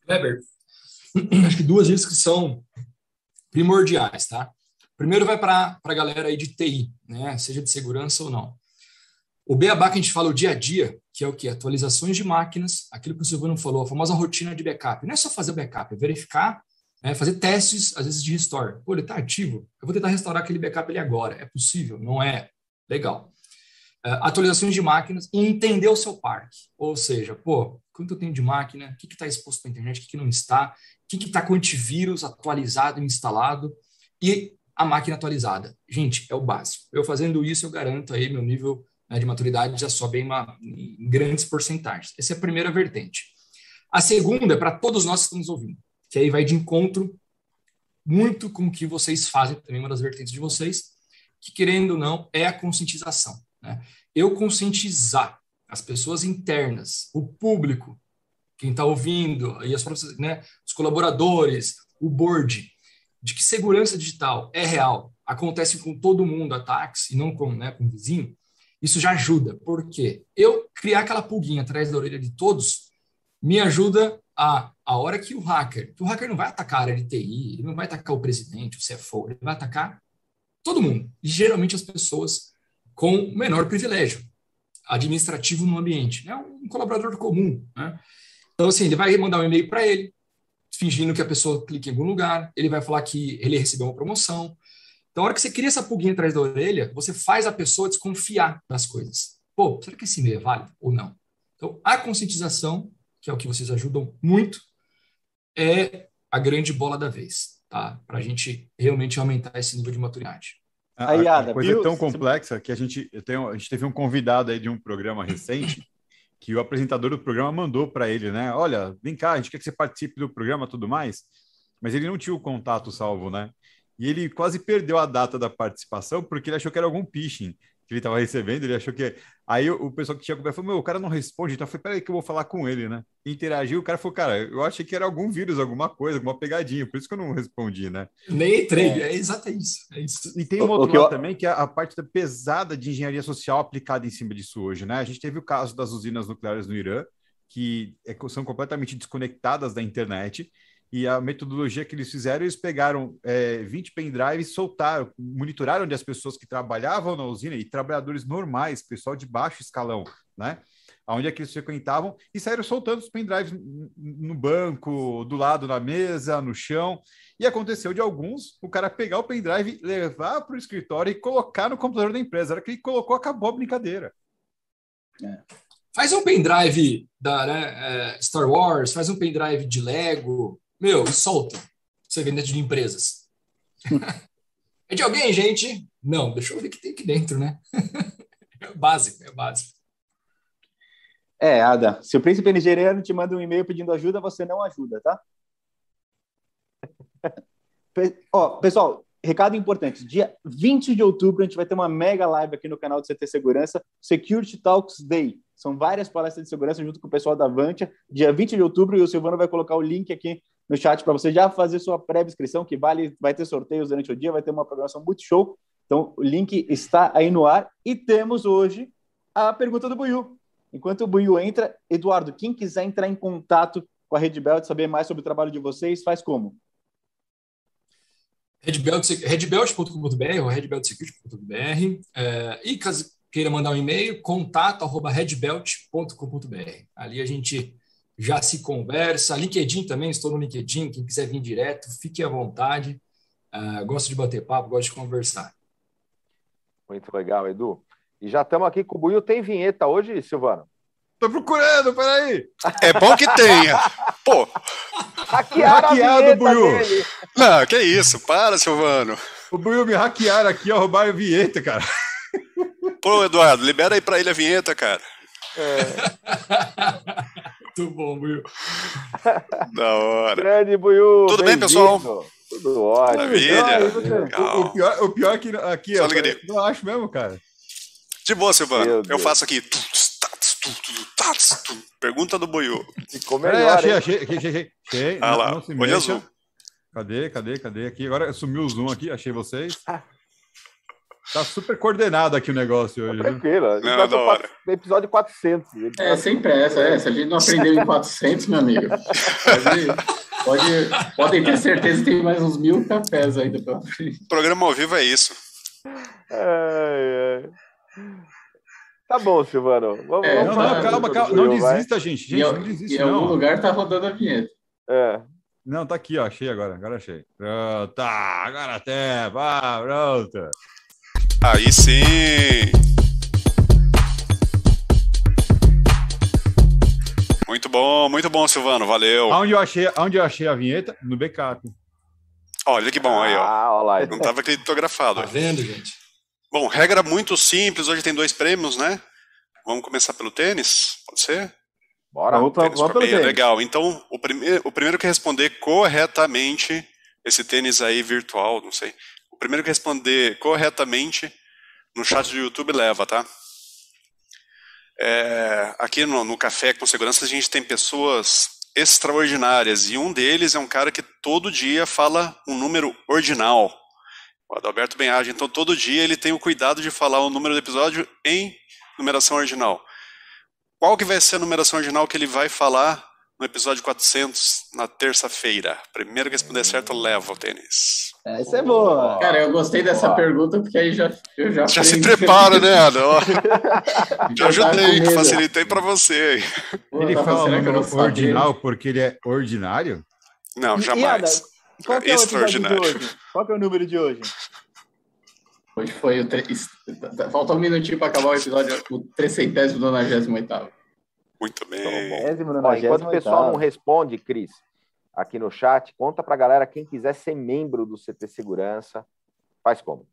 Weber, [CLEARS THROAT] acho que duas dicas que são primordiais, tá? Primeiro vai para a galera aí de TI, né? Seja de segurança ou não. O beabá que a gente fala o dia a dia, que é o que? Atualizações de máquinas, aquilo que o Silvano falou, a famosa rotina de backup. Não é só fazer backup, é verificar, é fazer testes, às vezes, de restore. Pô, ele está ativo, eu vou tentar restaurar aquele backup ali agora. É possível? Não é? Legal. Uh, atualizações de máquinas e entender o seu parque. Ou seja, pô, quanto eu tenho de máquina, o que está exposto na internet, o que, que não está, o que está com antivírus atualizado e instalado. E a máquina atualizada. Gente, é o básico. Eu fazendo isso, eu garanto aí meu nível né, de maturidade já sobe em, uma, em grandes porcentagens. Essa é a primeira vertente. A segunda é para todos nós que estamos ouvindo, que aí vai de encontro muito com o que vocês fazem, também uma das vertentes de vocês, que querendo ou não, é a conscientização. Né? Eu conscientizar as pessoas internas, o público, quem está ouvindo, e as próprias, né, os colaboradores, o board, de que segurança digital é real, acontece com todo mundo ataques e não com, né, com o vizinho, isso já ajuda. Porque eu criar aquela pulguinha atrás da orelha de todos me ajuda a, a hora que o hacker, que o hacker não vai atacar a área de TI, ele não vai atacar o presidente, o CFO, ele vai atacar todo mundo. E geralmente as pessoas com menor privilégio administrativo no ambiente, né? um colaborador comum. Né? Então, assim, ele vai mandar um e-mail para ele, fingindo que a pessoa clica em algum lugar, ele vai falar que ele recebeu uma promoção. Então, a hora que você cria essa pulguinha atrás da orelha, você faz a pessoa desconfiar das coisas. Pô, será que esse e-mail é válido ou não? Então, a conscientização, que é o que vocês ajudam muito, é a grande bola da vez, tá? Para a gente realmente aumentar esse nível de maturidade. A, a, a coisa é tão complexa que a gente, tenho, a gente teve um convidado aí de um programa recente que o apresentador do programa mandou para ele, né? Olha, vem cá, a gente quer que você participe do programa tudo mais, mas ele não tinha o contato salvo, né? E ele quase perdeu a data da participação porque ele achou que era algum phishing que ele estava recebendo, ele achou que. Aí o, pessoal que tinha conversa falou: Meu, o cara não responde, então eu falei: Peraí, que eu vou falar com ele, né? Interagiu, o cara falou: Cara, eu achei que era algum vírus, alguma coisa, alguma pegadinha, por isso que eu não respondi, né? Nem entrei, é, é exatamente isso. É isso. E tem um outro lado eu... também, que é a parte da pesada de engenharia social aplicada em cima disso hoje, né? A gente teve o caso das usinas nucleares no Irã, que é, são completamente desconectadas da internet e a metodologia que eles fizeram, eles pegaram é, 20 pendrives, soltaram, monitoraram onde as pessoas que trabalhavam na usina e trabalhadores normais, pessoal de baixo escalão, né? Onde é que eles frequentavam e saíram soltando os pendrives no banco, do lado na mesa, no chão. E aconteceu de alguns, o cara pegar o pendrive, levar para o escritório e colocar no computador da empresa. A hora que ele colocou, acabou a brincadeira. É. Faz um pendrive da né, é, Star Wars, faz um pendrive de Lego, meu, e solta. Você vende de empresas. [LAUGHS] É de alguém, gente? Não, deixa eu ver o que tem aqui dentro, né? é [LAUGHS] básico, é básico. É, Ada, se o príncipe nigeriano te manda um e-mail pedindo ajuda, você não ajuda, tá? [LAUGHS] Ó, pessoal, recado importante. Dia 20 de outubro, a gente vai ter uma mega live aqui no canal do CT Segurança, Security Talks Day. São várias palestras de segurança junto com o pessoal da Avantia. Dia 20 de outubro, e o Silvano vai colocar o link aqui no chat para você já fazer sua pré-inscrição, que vale, vai ter sorteios durante o dia, vai ter uma programação muito show. Então, o link está aí no ar. E temos hoje a pergunta do Buiu. Enquanto o Buiu entra, Eduardo, quem quiser entrar em contato com a Red Belt, saber mais sobre o trabalho de vocês, faz como? redbelt.com.br ou redbeltsecurity.com.br é, e caso queira mandar um e-mail, contato arroba redbelt.com.br. Ali a gente já se conversa. LinkedIn também, estou no LinkedIn. Quem quiser vir direto, fique à vontade. Uh, gosto de bater papo, gosto de conversar. Muito legal, Edu. E já estamos aqui com o Buiu. Tem vinheta hoje, Silvano? Tô procurando, peraí. É bom que tenha. Pô. Hackearam Hackeado o Buiu. Dele. Não, que isso. Para, Silvano. O Buiu me hackearam aqui, ó, roubaram a vinheta, cara. Pô, Eduardo, libera aí pra ele a vinheta, cara. É. [LAUGHS] Muito bom, Buiu. [LAUGHS] Da hora. Grande, Buiu. Tudo bem, pessoal? Tudo ótimo. Maravilha. O, o, pior, o pior é que aqui, ó, não acho mesmo, cara. De boa, Silvano. Eu faço aqui. Pergunta do Buiu. Ficou melhor. É, achei, achei, achei, achei, achei. Ah lá, olha azul. Cadê, cadê, cadê aqui? Agora sumiu o zoom aqui, achei vocês. [LAUGHS] Tá super coordenado aqui o negócio hoje. Tá tranquilo. Não, da hora. Episódio 400. É, sem pressa. É. Se a gente não aprendeu em 400, meu amigo, pode, pode, podem ter certeza que tem mais uns mil cafés ainda pela frente. Programa ao vivo é isso. Ai, ai. Tá bom, Silvano. Vamos, é, vamos não, não, calma, calma. Não desista, gente. Gente, em, não desista. Em algum lugar tá rodando a vinheta. É. Não, tá aqui, ó. Achei agora. Agora achei. Pronto. Tá, agora até. Vá, pronto. Aí sim! Muito bom, muito bom, Silvano, valeu. Onde eu achei, onde eu achei a vinheta? No backup. Olha que bom aí, ó. Ah, olha lá. Não estava criptografado. Tá vendo, gente? Bom, regra muito simples. Hoje tem dois prêmios, né? Vamos começar pelo tênis? Pode ser? Bora, vamos, tênis vamos pelo tênis. Legal. Então, o, prime o primeiro que responder corretamente esse tênis aí virtual, não sei, o primeiro que responder corretamente no chat do YouTube leva, tá? É, aqui no, no Café com Segurança a gente tem pessoas extraordinárias e um deles é um cara que todo dia fala um número ordinal. O Adalberto Benhage, então todo dia ele tem o cuidado de falar o número do episódio em numeração ordinal. Qual que vai ser a numeração ordinal que ele vai falar no episódio 400, na terça-feira. Primeiro que responder certo, leva o tênis. Essa é boa. Cara, eu gostei dessa boa. pergunta porque aí já eu já Já se prepara, né, Ana? [LAUGHS] Te ajudei, facilitei para você. Pô, ele fala o número ordinal porque ele é ordinário? Não, jamais. E, qual é Extraordinário. Qual é o número de hoje? Hoje foi o. Tre... Falta um minutinho para acabar o episódio, o 398. Muito bem. Ó, enquanto o pessoal não responde, Cris, aqui no chat, conta para a galera quem quiser ser membro do CT Segurança, faz como?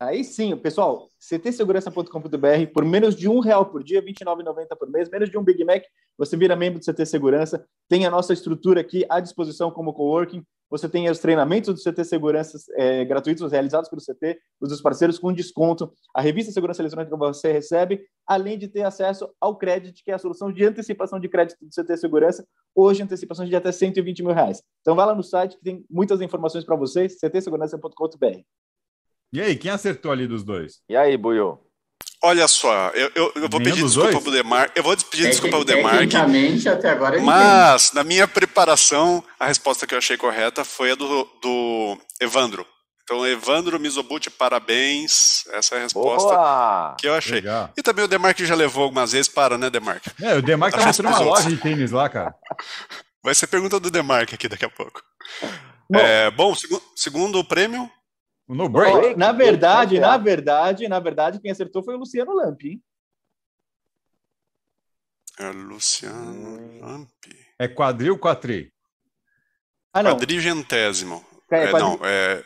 Aí sim, pessoal, ctsegurança.com.br, por menos de um real por dia, R$ 29,90 por mês, menos de um Big Mac, você vira membro do CT Segurança, tem a nossa estrutura aqui à disposição como coworking, você tem os treinamentos do CT Segurança é, gratuitos realizados pelo CT, os dos parceiros com desconto, a revista Segurança Eletrônica que você recebe, além de ter acesso ao crédito, que é a solução de antecipação de crédito do CT Segurança, hoje antecipações de até 120 mil reais. Então vai lá no site que tem muitas informações para vocês, ctsegurança.com.br. E aí, quem acertou ali dos dois? E aí, Buiu? Olha só, eu, eu, eu vou pedir desculpa dois? pro Demar. Eu vou pedir é, desculpa pro Demar. Tecnicamente, até agora Mas, tem. na minha preparação, a resposta que eu achei correta foi a do, do Evandro. Então, Evandro Mizobuti, parabéns. Essa é a resposta Boa! que eu achei. Legal. E também o Demar que já levou algumas vezes para, né, Demar? É, o Demar tá mostrando uma loja de tênis lá, cara. Vai ser pergunta do Demar aqui daqui a pouco. Bom, é, bom seg segundo o prêmio, no break. Na verdade, na verdade, na verdade, quem acertou foi o Luciano Lamp, hein? É Luciano Lamp. É quadril, quatri? Ah, não. Quadrigentésimo. É, é, não, é.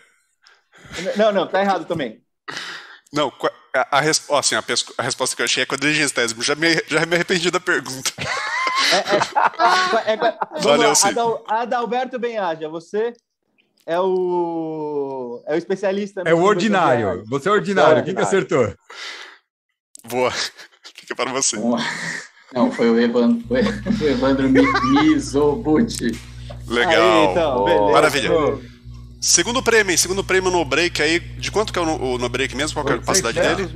Não, não, tá errado também. Não, a, a, assim, a, a, resposta que eu achei é quadrigentésimo. Já me, já me arrependi da pergunta. É, é, [LAUGHS] é, é Valeu, lá, Adal, Adalberto Benhaja, você é o, é o especialista. É o ordinário. Você é ordinário. Quem que acertou? Boa. [LAUGHS] Fica para você. Não, foi o Evandro, foi [LAUGHS] o Evandro Mizobuti. Legal. Aí, então, Maravilha. Segundo prêmio, segundo prêmio no break aí, de quanto que é o no break mesmo? Qual é a capacidade dele?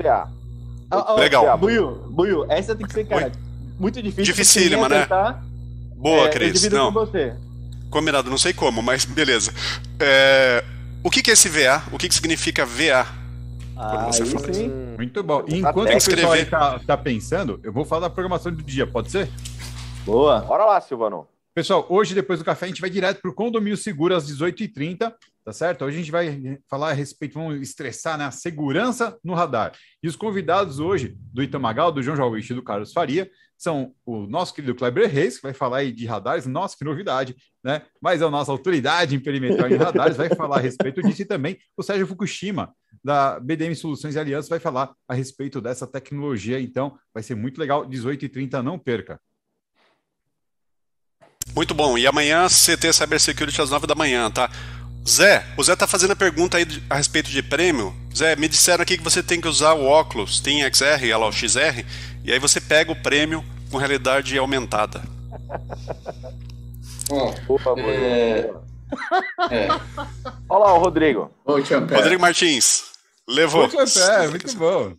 Oh, oh, Legal. Buiu, Buiu, essa tem que ser, cara, muito difícil. Dificílima, né? Boa, é, Cris. Não. Com você. Combinado, não sei como, mas beleza. É, o que, que é esse VA? O que, que significa VA? Ah, você fala sim. Muito bom. E enquanto o pessoal está tá pensando, eu vou falar da programação do dia, pode ser? Boa. Bora lá, Silvano. Pessoal, hoje, depois do café, a gente vai direto para o Condomínio Seguro às 18h30, tá certo? Hoje a gente vai falar a respeito, vamos estressar né, a segurança no radar. E os convidados hoje, do Itamagal, do João Jalvich e do Carlos Faria, são o nosso querido Kleber Reis, que vai falar aí de radares, nossa, que novidade, né? Mas é a nossa autoridade perimetral em radares, vai falar a respeito disso, e também o Sérgio Fukushima, da BDM Soluções e Alianças, vai falar a respeito dessa tecnologia, então vai ser muito legal, 18h30, não perca. Muito bom. E amanhã CT Cybersecurity às 9 da manhã, tá? Zé, o Zé tá fazendo a pergunta aí a respeito de prêmio. Zé, me disseram aqui que você tem que usar o óculos, tem XR, ela o XR, e aí você pega o prêmio com realidade aumentada. Opa, é... é. Olha lá o Rodrigo. Rodrigo Martins. Levou. É, muito bom.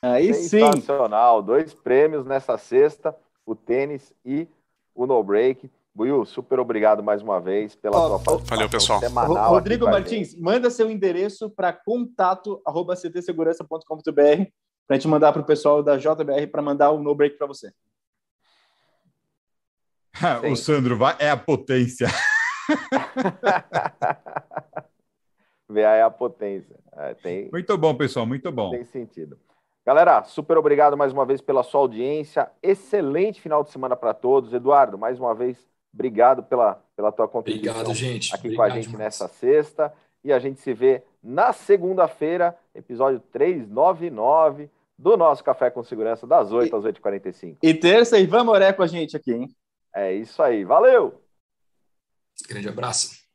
Aí sim. Sensacional. Dois prêmios nessa sexta, o tênis e o No Break. Buiu, super obrigado mais uma vez pela oh, sua participação Valeu, pessoal. semanal. Rodrigo Martins, manda seu endereço para contato@ctsegurança.com.br para a gente mandar para o pessoal da JBR para mandar o No Break para você. [LAUGHS] o Sandro vai é a potência. [LAUGHS] VA é a potência. É, tem, muito bom, pessoal, muito bom. Tem sentido. Galera, super obrigado mais uma vez pela sua audiência. Excelente final de semana para todos. Eduardo, mais uma vez, obrigado pela, pela tua contribuição obrigado, gente. aqui obrigado com a gente demais. nessa sexta. E a gente se vê na segunda-feira, episódio 399 do nosso Café com Segurança, das 8 e, às 8h45. E terça, Ivan Moré com a gente aqui, hein? É isso aí. Valeu! Grande abraço.